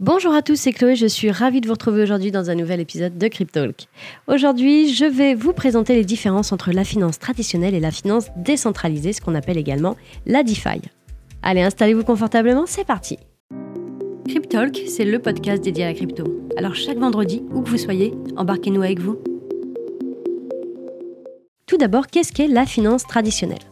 Bonjour à tous, c'est Chloé, je suis ravie de vous retrouver aujourd'hui dans un nouvel épisode de Cryptalk. Aujourd'hui, je vais vous présenter les différences entre la finance traditionnelle et la finance décentralisée, ce qu'on appelle également la DeFi. Allez, installez-vous confortablement, c'est parti Cryptalk, c'est le podcast dédié à la crypto. Alors chaque vendredi, où que vous soyez, embarquez-nous avec vous. Tout d'abord, qu'est-ce qu'est la finance traditionnelle?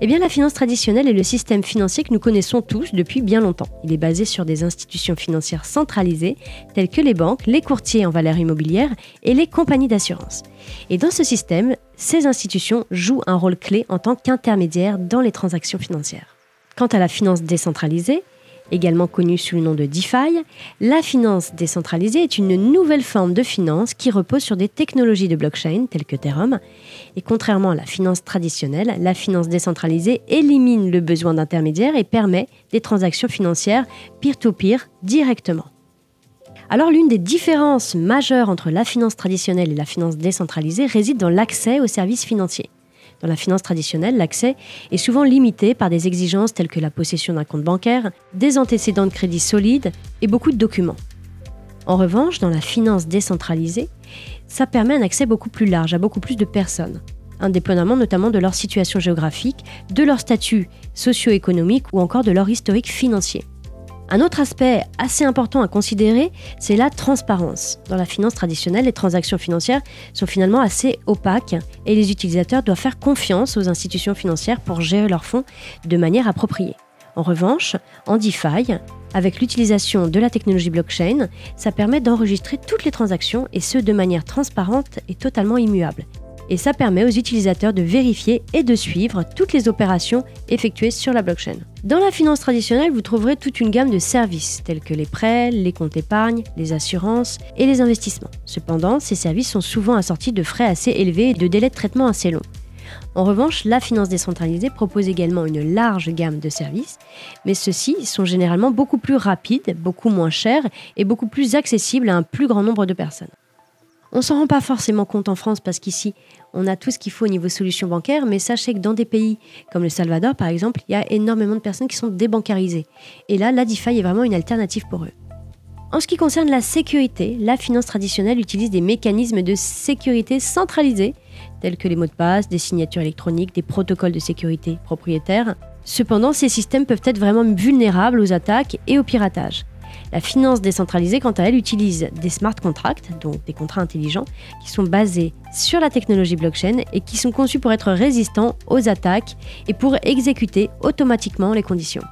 Eh bien, la finance traditionnelle est le système financier que nous connaissons tous depuis bien longtemps. Il est basé sur des institutions financières centralisées, telles que les banques, les courtiers en valeurs immobilières et les compagnies d'assurance. Et dans ce système, ces institutions jouent un rôle clé en tant qu'intermédiaires dans les transactions financières. Quant à la finance décentralisée, également connue sous le nom de DeFi, la finance décentralisée est une nouvelle forme de finance qui repose sur des technologies de blockchain telles que Ethereum. Et contrairement à la finance traditionnelle, la finance décentralisée élimine le besoin d'intermédiaires et permet des transactions financières peer-to-peer directement. Alors l'une des différences majeures entre la finance traditionnelle et la finance décentralisée réside dans l'accès aux services financiers. Dans la finance traditionnelle, l'accès est souvent limité par des exigences telles que la possession d'un compte bancaire, des antécédents de crédit solides et beaucoup de documents. En revanche, dans la finance décentralisée, ça permet un accès beaucoup plus large à beaucoup plus de personnes, indépendamment notamment de leur situation géographique, de leur statut socio-économique ou encore de leur historique financier. Un autre aspect assez important à considérer, c'est la transparence. Dans la finance traditionnelle, les transactions financières sont finalement assez opaques et les utilisateurs doivent faire confiance aux institutions financières pour gérer leurs fonds de manière appropriée. En revanche, en DeFi, avec l'utilisation de la technologie blockchain, ça permet d'enregistrer toutes les transactions et ce de manière transparente et totalement immuable et ça permet aux utilisateurs de vérifier et de suivre toutes les opérations effectuées sur la blockchain. Dans la finance traditionnelle, vous trouverez toute une gamme de services tels que les prêts, les comptes épargne, les assurances et les investissements. Cependant, ces services sont souvent assortis de frais assez élevés et de délais de traitement assez longs. En revanche, la finance décentralisée propose également une large gamme de services, mais ceux-ci sont généralement beaucoup plus rapides, beaucoup moins chers et beaucoup plus accessibles à un plus grand nombre de personnes. On s'en rend pas forcément compte en France parce qu'ici, on a tout ce qu'il faut au niveau solutions bancaires, mais sachez que dans des pays comme le Salvador, par exemple, il y a énormément de personnes qui sont débancarisées. Et là, la DeFi est vraiment une alternative pour eux. En ce qui concerne la sécurité, la finance traditionnelle utilise des mécanismes de sécurité centralisés, tels que les mots de passe, des signatures électroniques, des protocoles de sécurité propriétaires. Cependant, ces systèmes peuvent être vraiment vulnérables aux attaques et au piratage. La finance décentralisée, quant à elle, utilise des smart contracts, donc des contrats intelligents, qui sont basés sur la technologie blockchain et qui sont conçus pour être résistants aux attaques et pour exécuter automatiquement les conditions.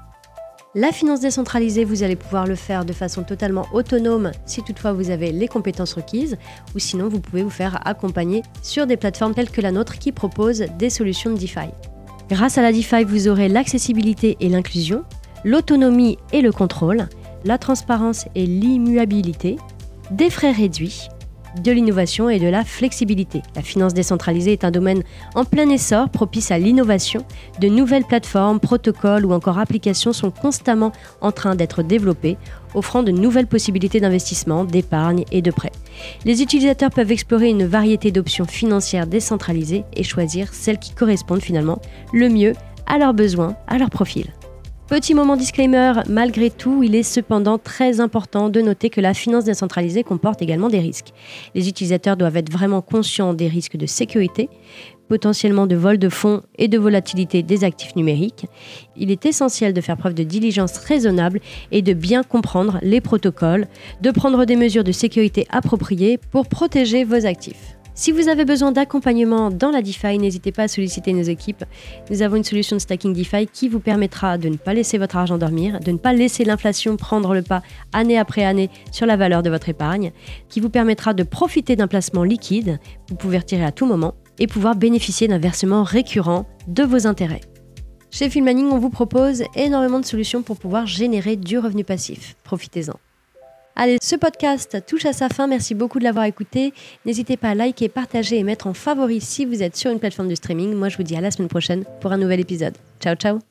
La finance décentralisée, vous allez pouvoir le faire de façon totalement autonome si toutefois vous avez les compétences requises, ou sinon vous pouvez vous faire accompagner sur des plateformes telles que la nôtre qui proposent des solutions de DeFi. Grâce à la DeFi, vous aurez l'accessibilité et l'inclusion, l'autonomie et le contrôle, la transparence et l'immuabilité, des frais réduits, de l'innovation et de la flexibilité. La finance décentralisée est un domaine en plein essor propice à l'innovation. De nouvelles plateformes, protocoles ou encore applications sont constamment en train d'être développées, offrant de nouvelles possibilités d'investissement, d'épargne et de prêt. Les utilisateurs peuvent explorer une variété d'options financières décentralisées et choisir celles qui correspondent finalement le mieux à leurs besoins, à leur profil. Petit moment disclaimer, malgré tout, il est cependant très important de noter que la finance décentralisée comporte également des risques. Les utilisateurs doivent être vraiment conscients des risques de sécurité, potentiellement de vol de fonds et de volatilité des actifs numériques. Il est essentiel de faire preuve de diligence raisonnable et de bien comprendre les protocoles, de prendre des mesures de sécurité appropriées pour protéger vos actifs. Si vous avez besoin d'accompagnement dans la DeFi, n'hésitez pas à solliciter nos équipes. Nous avons une solution de stacking DeFi qui vous permettra de ne pas laisser votre argent dormir, de ne pas laisser l'inflation prendre le pas année après année sur la valeur de votre épargne, qui vous permettra de profiter d'un placement liquide, vous pouvez retirer à tout moment, et pouvoir bénéficier d'un versement récurrent de vos intérêts. Chez Filmaning, on vous propose énormément de solutions pour pouvoir générer du revenu passif. Profitez-en. Allez, ce podcast touche à sa fin. Merci beaucoup de l'avoir écouté. N'hésitez pas à liker, partager et mettre en favori si vous êtes sur une plateforme de streaming. Moi, je vous dis à la semaine prochaine pour un nouvel épisode. Ciao, ciao